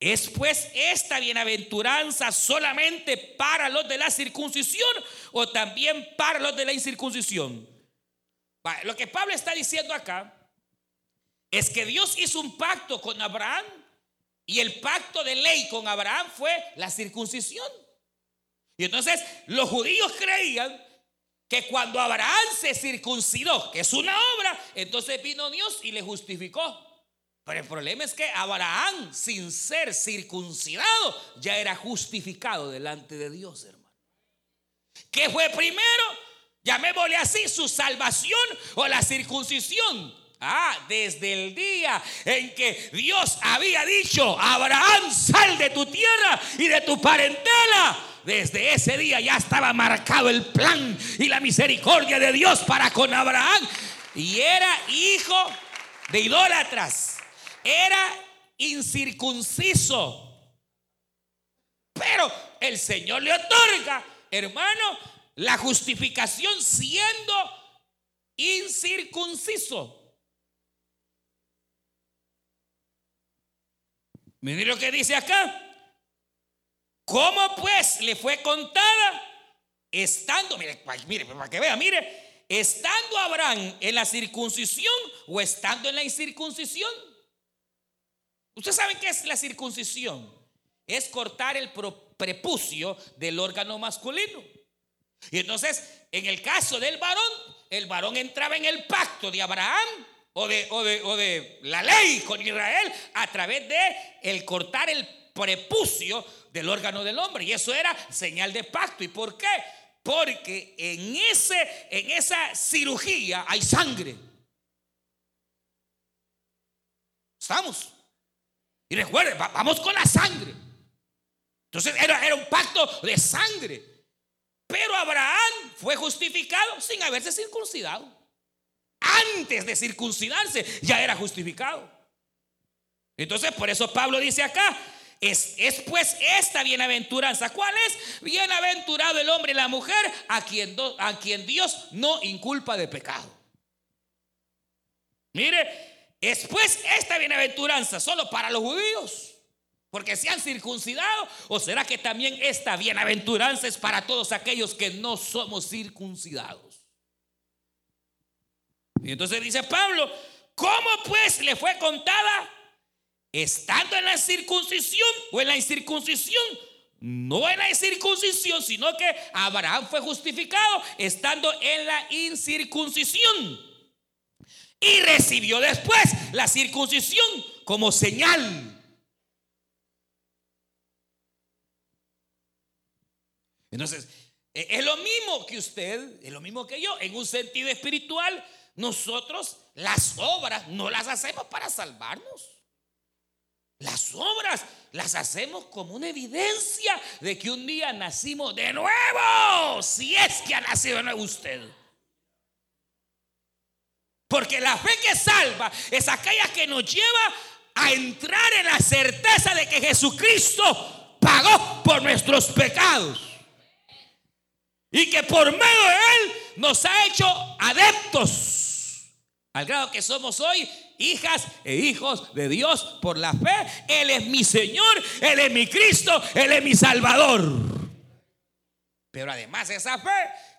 ¿Es pues esta bienaventuranza solamente para los de la circuncisión o también para los de la incircuncisión? Lo que Pablo está diciendo acá es que Dios hizo un pacto con Abraham y el pacto de ley con Abraham fue la circuncisión. Y entonces los judíos creían que cuando Abraham se circuncidó, que es una obra, entonces vino Dios y le justificó. Pero el problema es que Abraham, sin ser circuncidado, ya era justificado delante de Dios, hermano. ¿Qué fue primero? Llamémosle así, su salvación o la circuncisión. Ah, desde el día en que Dios había dicho, Abraham, sal de tu tierra y de tu parentela. Desde ese día ya estaba marcado el plan y la misericordia de Dios para con Abraham. Y era hijo de idólatras. Era incircunciso. Pero el Señor le otorga, hermano, la justificación siendo incircunciso. Mire lo que dice acá. ¿Cómo pues le fue contada? Estando, mire, mire, para que vea, mire, estando Abraham en la circuncisión o estando en la incircuncisión. Ustedes saben qué es la circuncisión. Es cortar el prepucio del órgano masculino. Y entonces, en el caso del varón, el varón entraba en el pacto de Abraham o de, o de, la ley con Israel a través de el cortar el prepucio del órgano del hombre. Y eso era señal de pacto. ¿Y por qué? Porque en, ese, en esa cirugía hay sangre. ¿Estamos? Y recuerden, vamos con la sangre. Entonces era, era un pacto de sangre. Pero Abraham fue justificado sin haberse circuncidado. Antes de circuncidarse ya era justificado. Entonces por eso Pablo dice acá, es, pues esta bienaventuranza. ¿Cuál es? Bienaventurado el hombre y la mujer a quien, a quien Dios no inculpa de pecado. Mire, es pues esta bienaventuranza solo para los judíos. Porque se han circuncidado. ¿O será que también esta bienaventuranza es para todos aquellos que no somos circuncidados? Y entonces dice Pablo, ¿cómo pues le fue contada estando en la circuncisión o en la incircuncisión. No en la incircuncisión, sino que Abraham fue justificado estando en la incircuncisión. Y recibió después la circuncisión como señal. Entonces, e-, es lo mismo que usted, es lo mismo que yo. En un sentido espiritual, nosotros las obras no las hacemos para salvarnos. Las obras las hacemos como una evidencia de que un día nacimos de nuevo, si es que ha nacido de nuevo usted. Porque la fe que salva es aquella que nos lleva a entrar en la certeza de que Jesucristo pagó por nuestros pecados. Y que por medio de Él nos ha hecho adeptos. Al grado que somos hoy hijas e hijos de Dios por la fe. Él es mi Señor, Él es mi Cristo, Él es mi Salvador. Pero además esa fe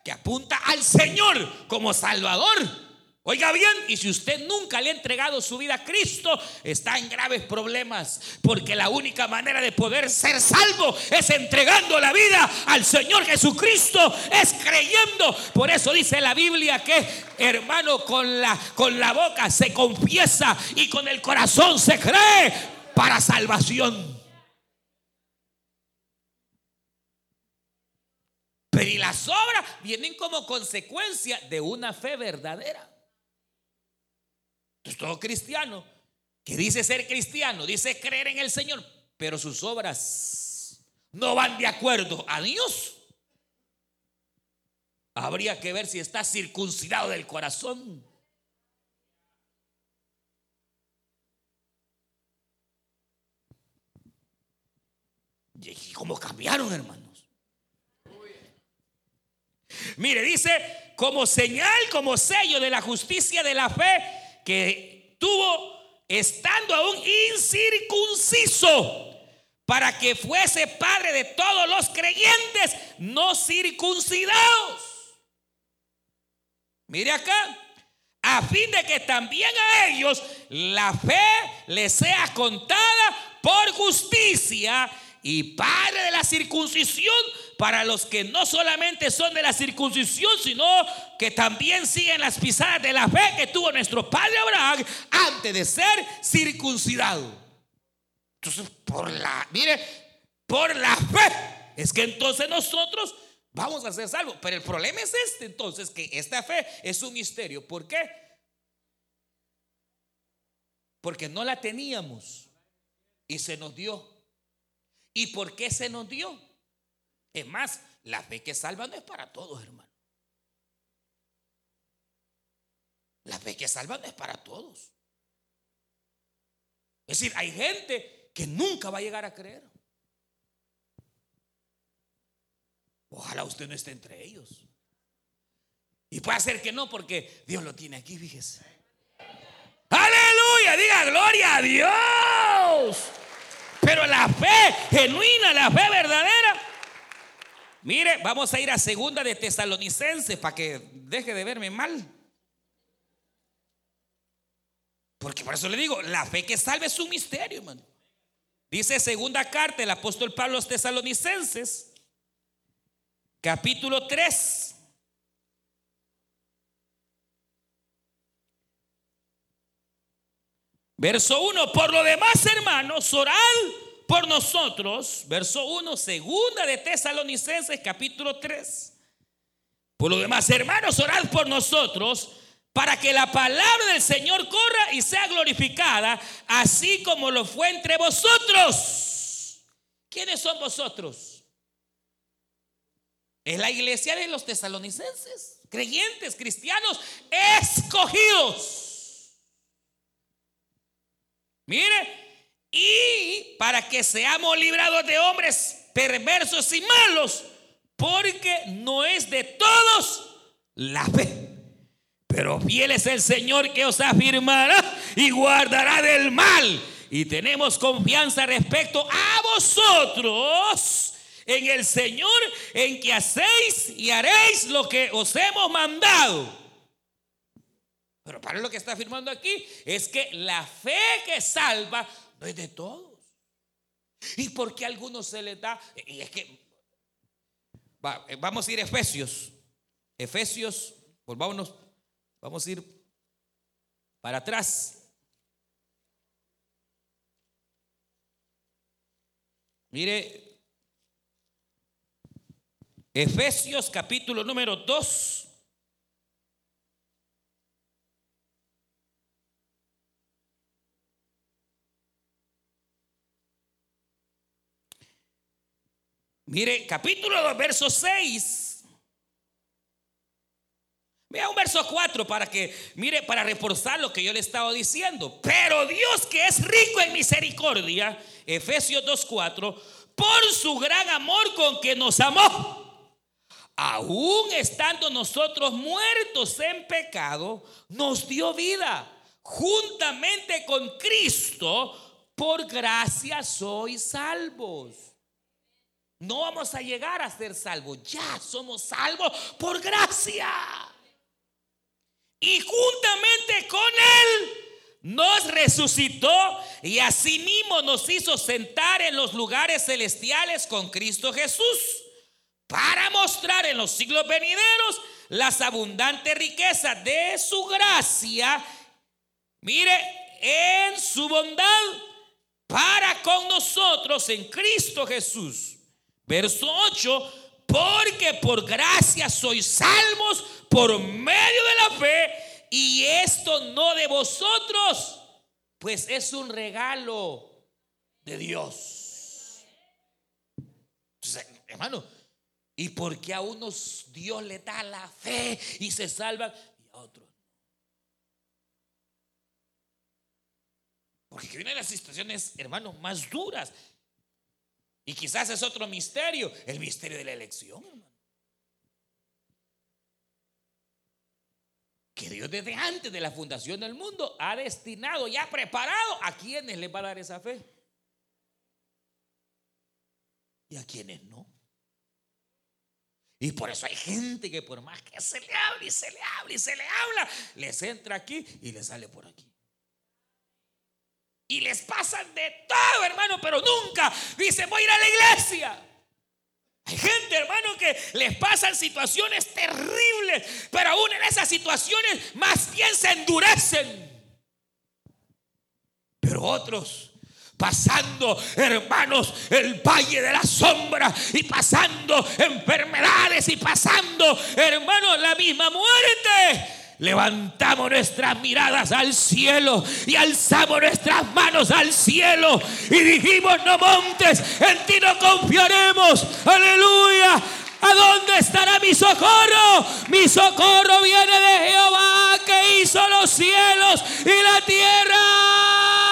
que apunta al Señor como Salvador Oiga bien, y si usted nunca le ha entregado su vida a Cristo, está en graves problemas, porque la única manera de poder ser salvo es entregando la vida al Señor Jesucristo, es creyendo. Por eso dice la Biblia que, hermano, con la, con la boca se confiesa y con el corazón se cree para salvación. Pero y las obras vienen como consecuencia de una fe verdadera. Entonces todo cristiano que dice ser cristiano, dice creer en el Señor, pero sus obras no van de acuerdo a Dios. Habría que ver si está circuncidado del corazón. ¿Y cómo cambiaron, hermanos? Mire, dice, como señal, como sello de la justicia de la fe, que tuvo estando aún incircunciso para que fuese padre de todos los creyentes no circuncidados. Mire acá, a fin de que también a ellos la fe les sea contada por justicia y padre de la circuncisión para los que no solamente son de la circuncisión, sino que también siguen las pisadas de la fe que tuvo nuestro padre Abraham antes de ser circuncidado. Entonces, por la, mire, por la fe, es que entonces nosotros vamos a ser salvos. Pero el problema es este, entonces, que esta fe es un misterio. ¿Por qué? Porque no la teníamos y se nos dio. ¿Y por qué se nos dio? Es más, la fe que salva no es para todos, hermano. La fe que salva no es para todos. Es decir, hay gente que nunca va a llegar a creer. Ojalá usted no esté entre ellos. Y puede ser que no, porque Dios lo tiene aquí, fíjese. Aleluya, diga gloria a Dios. Pero la fe genuina, la fe verdadera, Mire, vamos a ir a segunda de Tesalonicenses para que deje de verme mal. Porque por eso le digo, la fe que salve es un misterio, hermano. Dice segunda carta del apóstol Pablo a los tesalonicenses, capítulo 3. Verso 1, por lo demás, hermanos, orad por nosotros. Verso 1, segunda de Tesalonicenses, capítulo 3. Por lo demás, hermanos, orad por nosotros para que la palabra del Señor corra y sea glorificada, así como lo fue entre vosotros. ¿Quiénes son vosotros? Es la iglesia de los tesalonicenses, creyentes, cristianos, escogidos. Mire, y para que seamos librados de hombres perversos y malos, porque no es de todos la fe. Pero fiel es el Señor que os afirmará y guardará del mal. Y tenemos confianza respecto a vosotros en el Señor, en que hacéis y haréis lo que os hemos mandado. Pero para lo que está afirmando aquí es que la fe que salva no es de todos. ¿Y por qué a algunos se les da? Y es que eh, vamos a ir a Efesios. Efesios, volvámonos, vamos a ir para atrás. Mire, Efesios capítulo número 2. Mire, capítulo 2, verso 6. Vea un verso 4 para que, mire, para reforzar lo que yo le estaba diciendo. Pero Dios que es rico en misericordia, Efesios 2.4, por su gran amor con que nos amó, aún estando nosotros muertos en pecado, nos dio vida juntamente con Cristo, por gracia sois salvos. No vamos a llegar a ser salvos. Ya somos salvos por gracia. Y juntamente con Él nos resucitó y asimismo nos hizo sentar en los lugares celestiales con Cristo Jesús para mostrar en los siglos venideros las abundantes riquezas de su gracia. Mire, en su bondad para con nosotros en Cristo Jesús. Verso 8, porque por gracia sois salvos por medio de la fe, y esto no de vosotros, pues es un regalo de Dios. hermano, ¿y por qué a unos Dios le da la fe y se salvan y a otros Porque vienen las situaciones, hermanos, más duras. Y quizás es otro misterio, el misterio de la elección, Que Dios desde antes de la fundación del mundo ha destinado y ha preparado a quienes les va a dar esa fe. Y a quienes no. Y por eso hay gente que por más que se le hable y se le hable y se le habla, les entra aquí y les sale por aquí y les pasan de todo, hermano, pero nunca dicen voy a ir a la iglesia. Hay gente, hermano, que les pasan situaciones terribles, pero aún en esas situaciones más bien se endurecen. Pero otros pasando, hermanos, el valle de la sombra y pasando enfermedades y pasando, hermanos, la misma muerte levantamos nuestras miradas al cielo y alzamos nuestras manos al cielo y dijimos, no montes, en ti no confiaremos. Aleluya. ¿A dónde estará mi socorro? Mi socorro viene de Jehová que hizo los cielos y la tierra.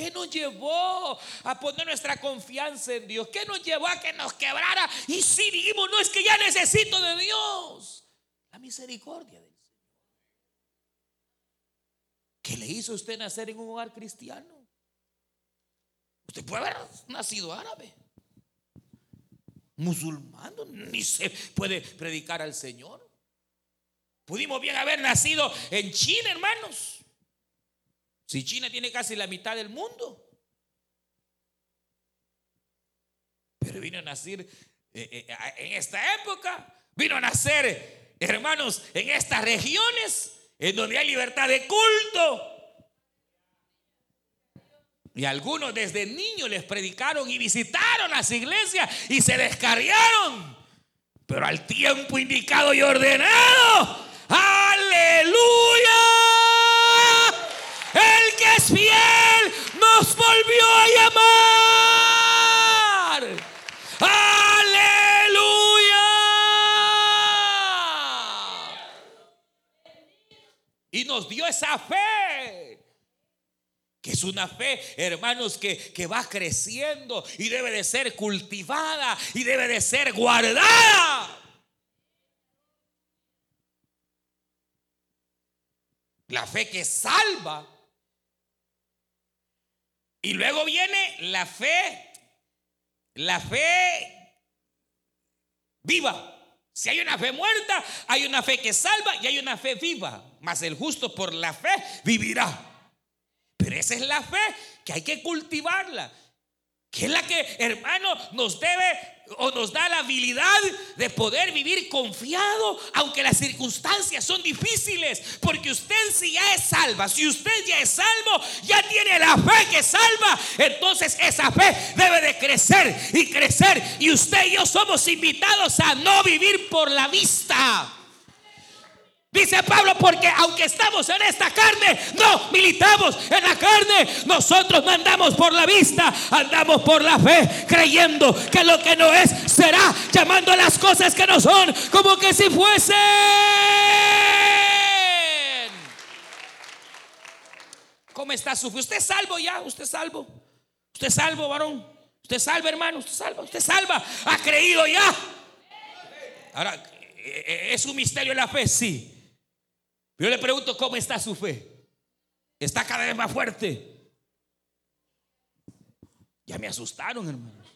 ¿Qué nos llevó a poner nuestra confianza en Dios? ¿Qué nos llevó a que nos quebrara? Y si dijimos, no es que ya necesito de Dios. La misericordia del Señor. ¿Qué le hizo usted nacer en un hogar cristiano? Usted puede haber nacido árabe, musulmán, ni se puede predicar al Señor. Pudimos bien haber nacido en China, hermanos. Si China tiene casi la mitad del mundo. Pero vino a nacer eh, eh, en esta época, vino a nacer, hermanos, en estas regiones en donde hay libertad de culto. Y algunos desde niños les predicaron y visitaron las iglesias y se descarriaron. Pero al tiempo indicado y ordenado, volvió a llamar. Aleluya. Y nos dio esa fe que es una fe, hermanos, que, que, va creciendo y debe de ser cultivada y debe de ser guardada. La fe que salva. Y luego viene la fe, la fe viva. Si hay una fe muerta, hay una fe que salva y hay una fe viva. Mas el justo por la fe vivirá. Pero esa es la fe que hay que cultivarla. Que es la que, hermano, nos debe o nos da la habilidad de poder vivir confiado, aunque las circunstancias son difíciles. Porque usted si ya es salva, si usted ya es salvo, ya tiene la fe que salva. Entonces esa fe debe de crecer y crecer. Y usted y yo somos invitados a no vivir por la vista. Dice Pablo, porque aunque estamos en esta carne, no militamos en la carne. Nosotros no andamos por la vista, andamos por la fe, creyendo que lo que no es será, llamando a las cosas que no son como que si fuesen. ¿Cómo está su fe? ¿Usted es salvo ya? ¿Usted es salvo? ¿Usted es salvo, varón? ¿Usted es salvo, hermano? ¿Usted salva? ¿Usted salva? ¿Ha creído ya? Ahora, ¿es un misterio la fe? Sí. Yo le pregunto, ¿cómo está su fe? ¿Está cada vez más fuerte? Ya me asustaron, hermanos.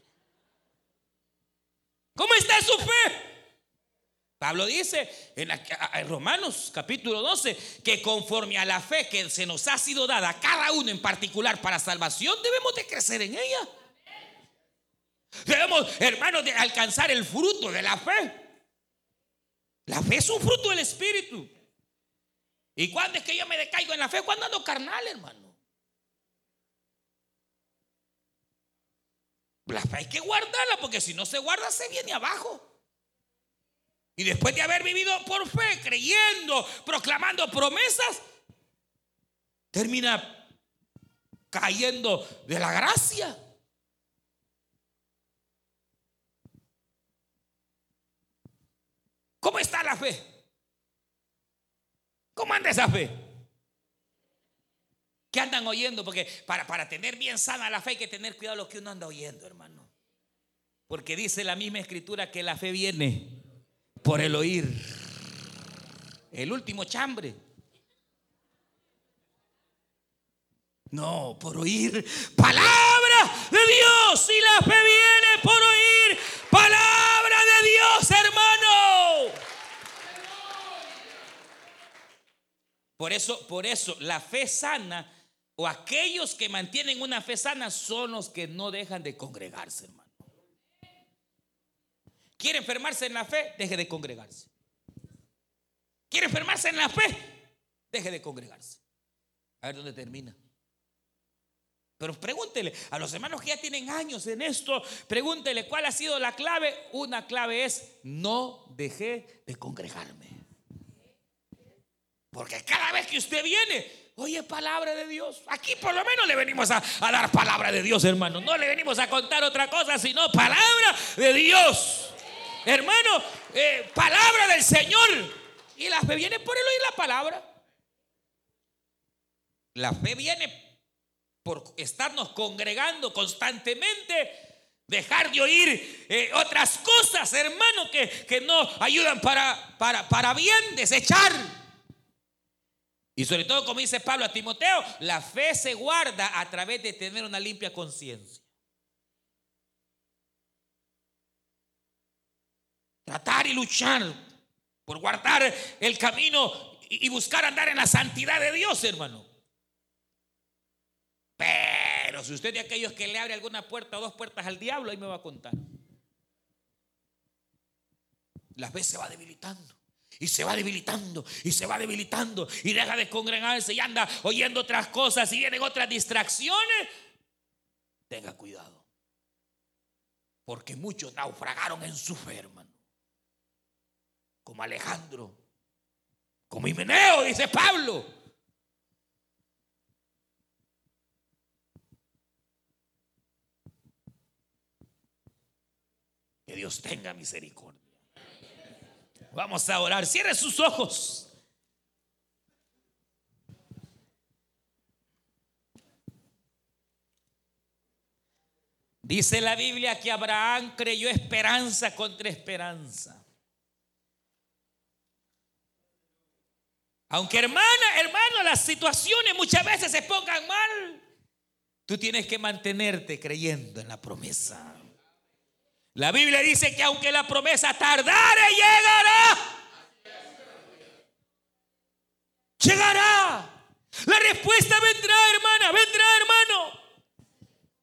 ¿Cómo está su fe? Pablo dice en, Romanos capítulo 12 que conforme a la fe que se nos ha sido dada a cada uno en particular para salvación, debemos de crecer en ella. Debemos, hermanos, de alcanzar el fruto de la fe. La fe es un fruto del Espíritu. ¿Y cuándo es que yo me decaigo en la fe? Cuando ando carnal, hermano. La fe hay que guardarla porque si no se guarda se viene abajo. Y después de haber vivido por fe, creyendo, proclamando promesas, termina cayendo de la gracia. ¿Cómo está la fe? ¿Cómo anda esa fe? ¿Qué andan oyendo? Porque para, para tener bien sana la fe hay que tener cuidado lo que uno anda oyendo, hermano. Porque dice la misma escritura que la fe viene por el oír. El último chambre. No, por oír palabra de Dios. Y la fe viene por oír palabra de Dios, hermano. Por eso, por eso, la fe sana o aquellos que mantienen una fe sana son los que no dejan de congregarse, hermano. ¿Quiere enfermarse en la fe? Deje de congregarse. ¿Quiere enfermarse en la fe? Deje de congregarse. A ver dónde termina. Pero pregúntele a los hermanos que ya tienen años en esto, pregúntele cuál ha sido la clave. Una clave es no dejé de congregarme. Porque cada vez que usted viene, oye palabra de Dios. Aquí por lo menos le venimos a, dar palabra de Dios, hermano. No le venimos a contar otra cosa, sino palabra de Dios. Hermano, eh, palabra del Señor. Y la fe viene por el oír la palabra. La fe viene por estarnos congregando constantemente dejar de oír eh, otras cosas, hermano, que, que no ayudan para, para, para bien, desechar. Y sobre todo, como dice Pablo a Timoteo, la fe se guarda a través de tener una limpia conciencia. Tratar y luchar por guardar el camino y buscar andar en la santidad de Dios, hermano. Pero si usted de aquellos que le abre alguna puerta o dos puertas al diablo, ahí me va a contar. La fe se va debilitando. Y se va debilitando y se va debilitando y deja de congregarse y anda oyendo otras cosas y vienen otras distracciones. Tenga cuidado. Porque muchos naufragaron en su fe, hermano. Como Alejandro, como Himeneo, dice Pablo. Que Dios tenga misericordia. Vamos a orar. Cierre sus ojos. Dice la Biblia que Abraham creyó esperanza contra esperanza. Aunque hermana, hermano, las situaciones muchas veces se pongan mal, tú tienes que mantenerte creyendo en la promesa. La Biblia dice que aunque la promesa tardare, llegará. Llegará. La respuesta vendrá, hermana, vendrá, hermano.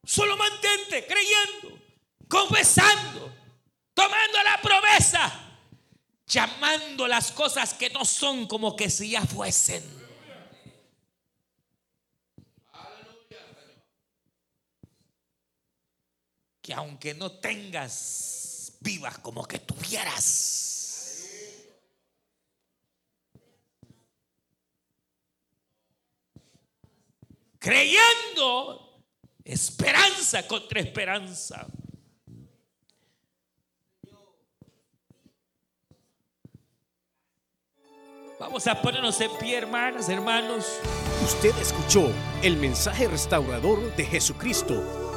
Solo mantente creyendo, confesando, tomando la promesa, llamando las cosas que no son como que si ya fuesen. Que aunque no tengas, vivas como que tuvieras. Creyendo esperanza contra esperanza. Vamos a ponernos en pie, hermanas, hermanos. Usted escuchó el mensaje restaurador de Jesucristo